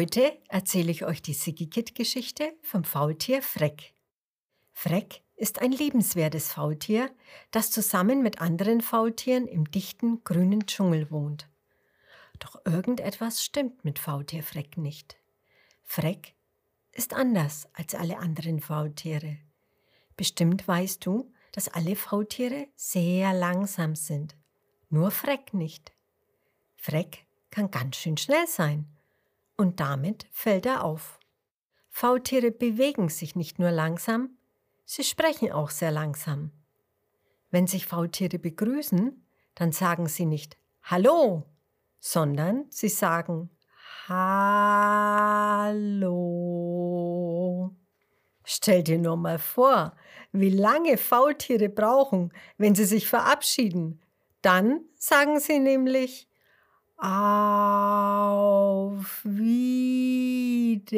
Heute erzähle ich euch die Sigikit-Geschichte vom Faultier Freck. Freck ist ein liebenswertes Faultier, das zusammen mit anderen Faultieren im dichten grünen Dschungel wohnt. Doch irgendetwas stimmt mit Faultier Freck nicht. Freck ist anders als alle anderen Faultiere. Bestimmt weißt du, dass alle Faultiere sehr langsam sind. Nur Freck nicht. Freck kann ganz schön schnell sein. Und damit fällt er auf. Faultiere bewegen sich nicht nur langsam, sie sprechen auch sehr langsam. Wenn sich Faultiere begrüßen, dann sagen sie nicht Hallo, sondern sie sagen Hallo. Stell dir nur mal vor, wie lange Faultiere brauchen, wenn sie sich verabschieden. Dann sagen sie nämlich Auf Wiedersehen.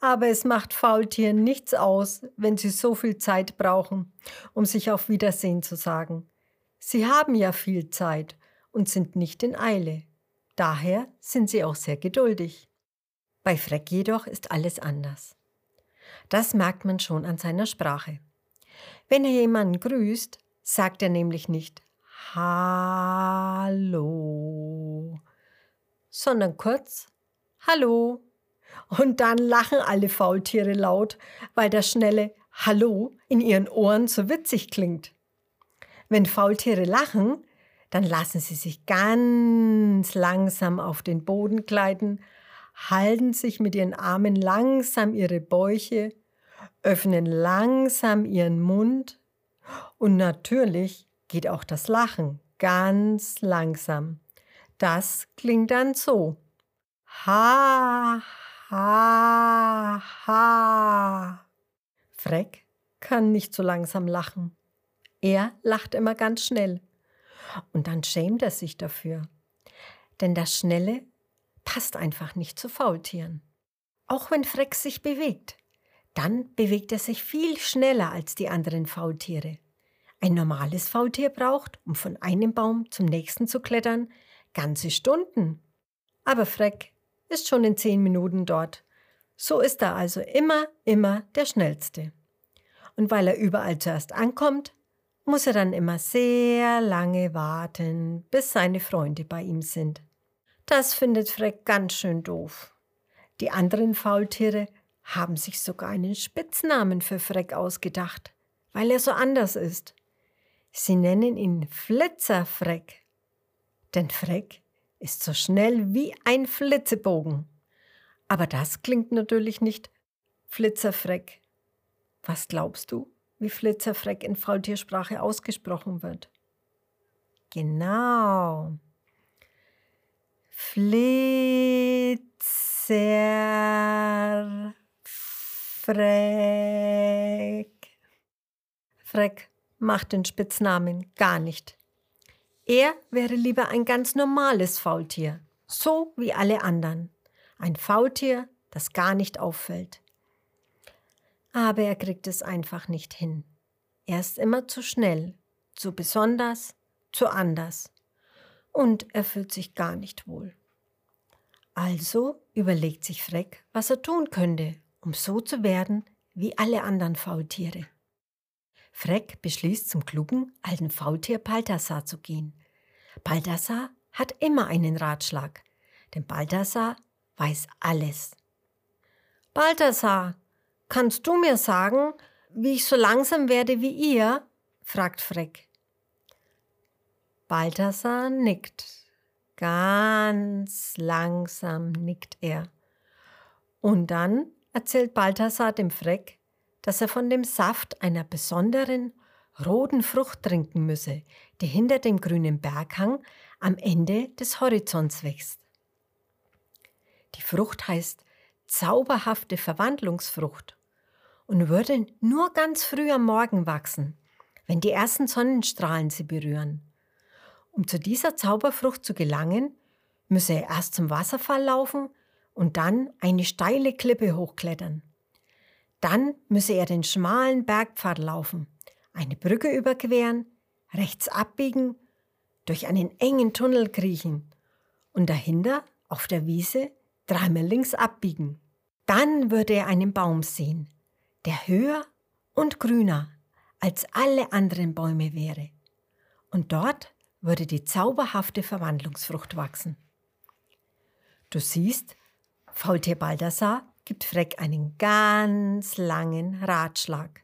Aber es macht Faultieren nichts aus, wenn sie so viel Zeit brauchen, um sich auf Wiedersehen zu sagen. Sie haben ja viel Zeit und sind nicht in Eile. Daher sind sie auch sehr geduldig. Bei Freck jedoch ist alles anders. Das merkt man schon an seiner Sprache. Wenn er jemanden grüßt, sagt er nämlich nicht Hallo, sondern kurz Hallo. Und dann lachen alle Faultiere laut, weil das schnelle Hallo in ihren Ohren so witzig klingt. Wenn Faultiere lachen, dann lassen sie sich ganz langsam auf den Boden gleiten, halten sich mit ihren Armen langsam ihre Bäuche, öffnen langsam ihren Mund und natürlich geht auch das Lachen ganz langsam. Das klingt dann so. Ha, ha, ha. Freck kann nicht so langsam lachen. Er lacht immer ganz schnell. Und dann schämt er sich dafür. Denn das Schnelle passt einfach nicht zu Faultieren. Auch wenn Freck sich bewegt, dann bewegt er sich viel schneller als die anderen Faultiere. Ein normales Faultier braucht, um von einem Baum zum nächsten zu klettern, ganze Stunden. Aber Freck ist schon in zehn Minuten dort. So ist er also immer, immer der Schnellste. Und weil er überall zuerst ankommt, muss er dann immer sehr lange warten, bis seine Freunde bei ihm sind. Das findet Freck ganz schön doof. Die anderen Faultiere haben sich sogar einen Spitznamen für Freck ausgedacht, weil er so anders ist. Sie nennen ihn Flitzerfreck. Denn Freck ist so schnell wie ein Flitzebogen. Aber das klingt natürlich nicht Flitzerfreck. Was glaubst du? wie Flitzerfreck in Faultiersprache ausgesprochen wird. Genau. Flitzerfreck. Freck macht den Spitznamen gar nicht. Er wäre lieber ein ganz normales Faultier, so wie alle anderen. Ein Faultier, das gar nicht auffällt. Aber er kriegt es einfach nicht hin. Er ist immer zu schnell, zu besonders, zu anders. Und er fühlt sich gar nicht wohl. Also überlegt sich Freck, was er tun könnte, um so zu werden wie alle anderen Faultiere. Freck beschließt, zum klugen alten Faultier Balthasar zu gehen. Balthasar hat immer einen Ratschlag, denn Balthasar weiß alles. Balthasar, Kannst du mir sagen, wie ich so langsam werde wie ihr? fragt Freck. Balthasar nickt. Ganz langsam nickt er. Und dann erzählt Balthasar dem Freck, dass er von dem Saft einer besonderen roten Frucht trinken müsse, die hinter dem grünen Berghang am Ende des Horizonts wächst. Die Frucht heißt zauberhafte Verwandlungsfrucht und würde nur ganz früh am Morgen wachsen, wenn die ersten Sonnenstrahlen sie berühren. Um zu dieser Zauberfrucht zu gelangen, müsse er erst zum Wasserfall laufen und dann eine steile Klippe hochklettern. Dann müsse er den schmalen Bergpfad laufen, eine Brücke überqueren, rechts abbiegen, durch einen engen Tunnel kriechen und dahinter auf der Wiese dreimal links abbiegen. Dann würde er einen Baum sehen, der höher und grüner als alle anderen Bäume wäre. Und dort würde die zauberhafte Verwandlungsfrucht wachsen. Du siehst, Faultier Baldassar gibt Freck einen ganz langen Ratschlag.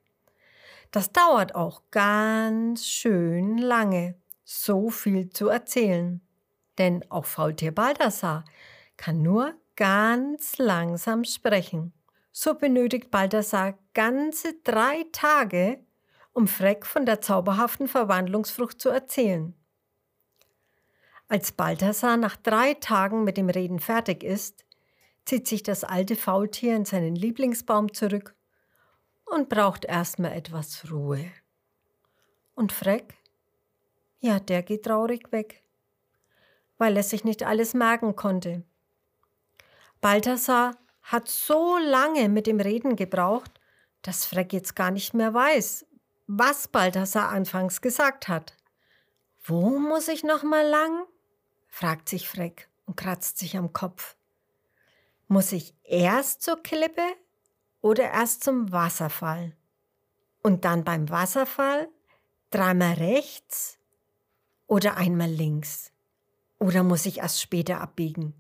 Das dauert auch ganz schön lange, so viel zu erzählen. Denn auch Faultier Baldassar kann nur ganz langsam sprechen. So benötigt Baldassar ganze drei Tage, um Freck von der zauberhaften Verwandlungsfrucht zu erzählen. Als Balthasar nach drei Tagen mit dem Reden fertig ist, zieht sich das alte Faultier in seinen Lieblingsbaum zurück und braucht erstmal etwas Ruhe. Und Freck? Ja, der geht traurig weg, weil er sich nicht alles merken konnte. Balthasar hat so lange mit dem Reden gebraucht, dass Freck jetzt gar nicht mehr weiß, was Balthasar anfangs gesagt hat. Wo muss ich noch mal lang? fragt sich Freck und kratzt sich am Kopf. Muss ich erst zur Klippe oder erst zum Wasserfall? Und dann beim Wasserfall dreimal rechts oder einmal links? Oder muss ich erst später abbiegen?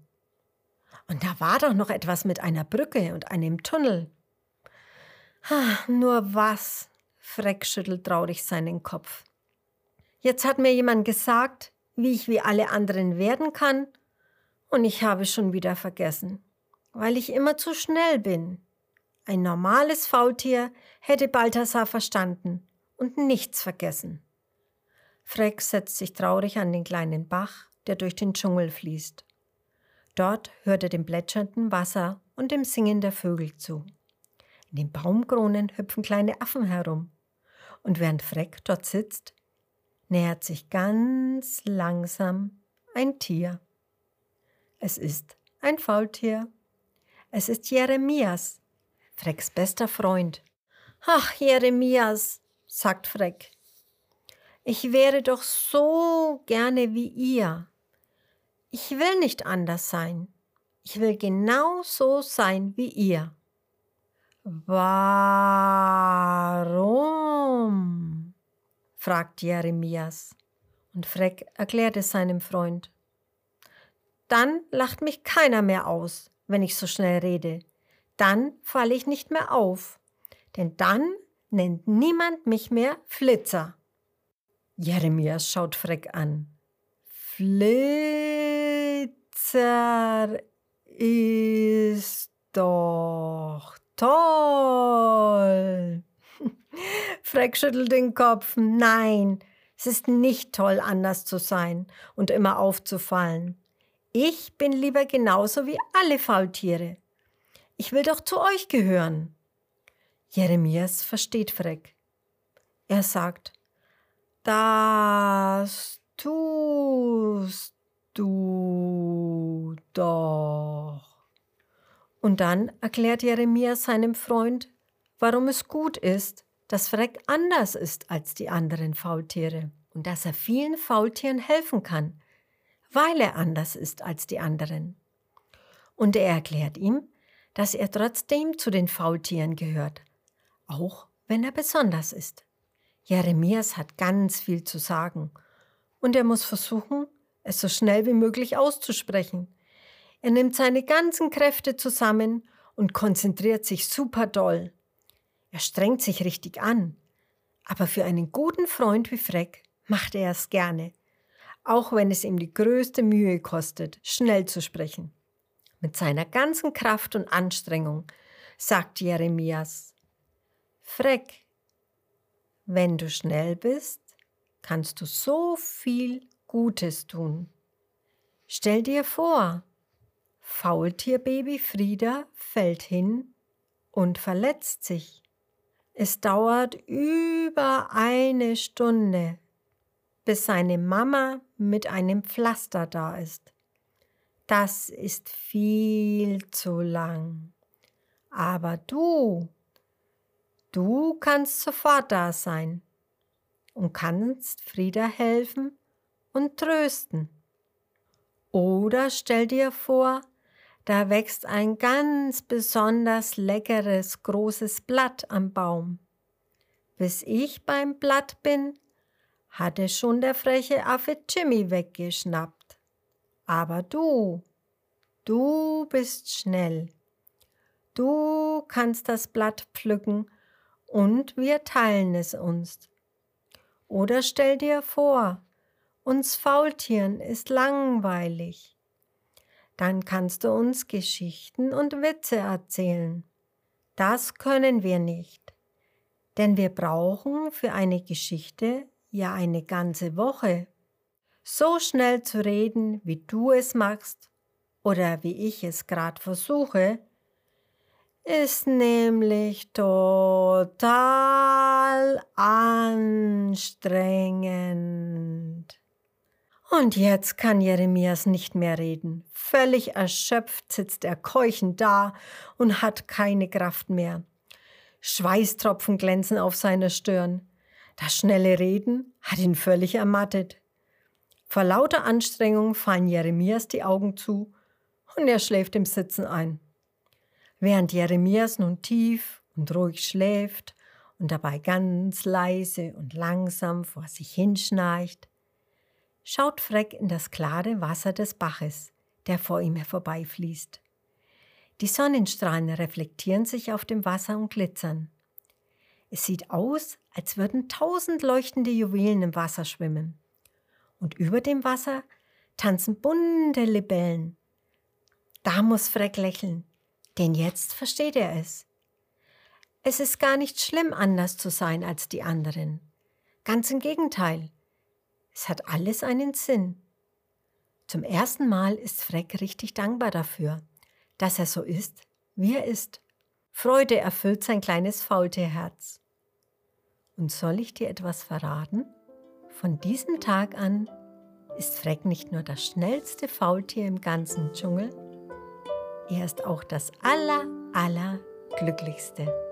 Und da war doch noch etwas mit einer Brücke und einem Tunnel. Ha, nur was? Freck schüttelt traurig seinen Kopf. Jetzt hat mir jemand gesagt, wie ich wie alle anderen werden kann, und ich habe schon wieder vergessen, weil ich immer zu schnell bin. Ein normales Faultier hätte Balthasar verstanden und nichts vergessen. Freck setzt sich traurig an den kleinen Bach, der durch den Dschungel fließt. Dort hört er dem plätschernden Wasser und dem Singen der Vögel zu. In den Baumkronen hüpfen kleine Affen herum. Und während Freck dort sitzt, nähert sich ganz langsam ein Tier. Es ist ein Faultier. Es ist Jeremias, Frecks bester Freund. Ach, Jeremias, sagt Freck, ich wäre doch so gerne wie ihr. Ich will nicht anders sein. Ich will genau so sein wie ihr. Warum? fragt Jeremias. Und Freck erklärt es seinem Freund. Dann lacht mich keiner mehr aus, wenn ich so schnell rede. Dann falle ich nicht mehr auf. Denn dann nennt niemand mich mehr Flitzer. Jeremias schaut Freck an. Flitzer ist doch toll. Freck schüttelt den Kopf. Nein, es ist nicht toll, anders zu sein und immer aufzufallen. Ich bin lieber genauso wie alle Faultiere. Ich will doch zu euch gehören. Jeremias versteht Freck. Er sagt, das tust du doch. Und dann erklärt Jeremias seinem Freund, warum es gut ist, dass Freck anders ist als die anderen Faultiere und dass er vielen Faultieren helfen kann, weil er anders ist als die anderen. Und er erklärt ihm, dass er trotzdem zu den Faultieren gehört, auch wenn er besonders ist. Jeremias hat ganz viel zu sagen und er muss versuchen, es so schnell wie möglich auszusprechen. Er nimmt seine ganzen Kräfte zusammen und konzentriert sich super doll. Er strengt sich richtig an. Aber für einen guten Freund wie Freck macht er es gerne, auch wenn es ihm die größte Mühe kostet, schnell zu sprechen. Mit seiner ganzen Kraft und Anstrengung sagt Jeremias, Freck, wenn du schnell bist, kannst du so viel Gutes tun. Stell dir vor, Faultierbaby Frieda fällt hin und verletzt sich. Es dauert über eine Stunde, bis seine Mama mit einem Pflaster da ist. Das ist viel zu lang. Aber du, du kannst sofort da sein und kannst Frieda helfen und trösten. Oder stell dir vor, da wächst ein ganz besonders leckeres großes Blatt am Baum. Bis ich beim Blatt bin, hatte schon der freche Affe Jimmy weggeschnappt. Aber du, du bist schnell. Du kannst das Blatt pflücken und wir teilen es uns. Oder stell dir vor, uns Faultieren ist langweilig. Dann kannst du uns Geschichten und Witze erzählen. Das können wir nicht, denn wir brauchen für eine Geschichte ja eine ganze Woche. So schnell zu reden, wie du es machst oder wie ich es gerade versuche, ist nämlich total anstrengend. Und jetzt kann Jeremias nicht mehr reden. Völlig erschöpft sitzt er keuchend da und hat keine Kraft mehr. Schweißtropfen glänzen auf seiner Stirn. Das schnelle Reden hat ihn völlig ermattet. Vor lauter Anstrengung fallen Jeremias die Augen zu und er schläft im Sitzen ein. Während Jeremias nun tief und ruhig schläft und dabei ganz leise und langsam vor sich hinschnarcht, schaut Freck in das klare Wasser des Baches, der vor ihm vorbeifließt. Die Sonnenstrahlen reflektieren sich auf dem Wasser und glitzern. Es sieht aus, als würden tausend leuchtende Juwelen im Wasser schwimmen. Und über dem Wasser tanzen bunte Libellen. Da muss Freck lächeln, denn jetzt versteht er es. Es ist gar nicht schlimm, anders zu sein als die anderen. Ganz im Gegenteil. Es hat alles einen Sinn. Zum ersten Mal ist Freck richtig dankbar dafür, dass er so ist, wie er ist. Freude erfüllt sein kleines Faultierherz. Und soll ich dir etwas verraten? Von diesem Tag an ist Freck nicht nur das schnellste Faultier im ganzen Dschungel, er ist auch das aller, aller glücklichste.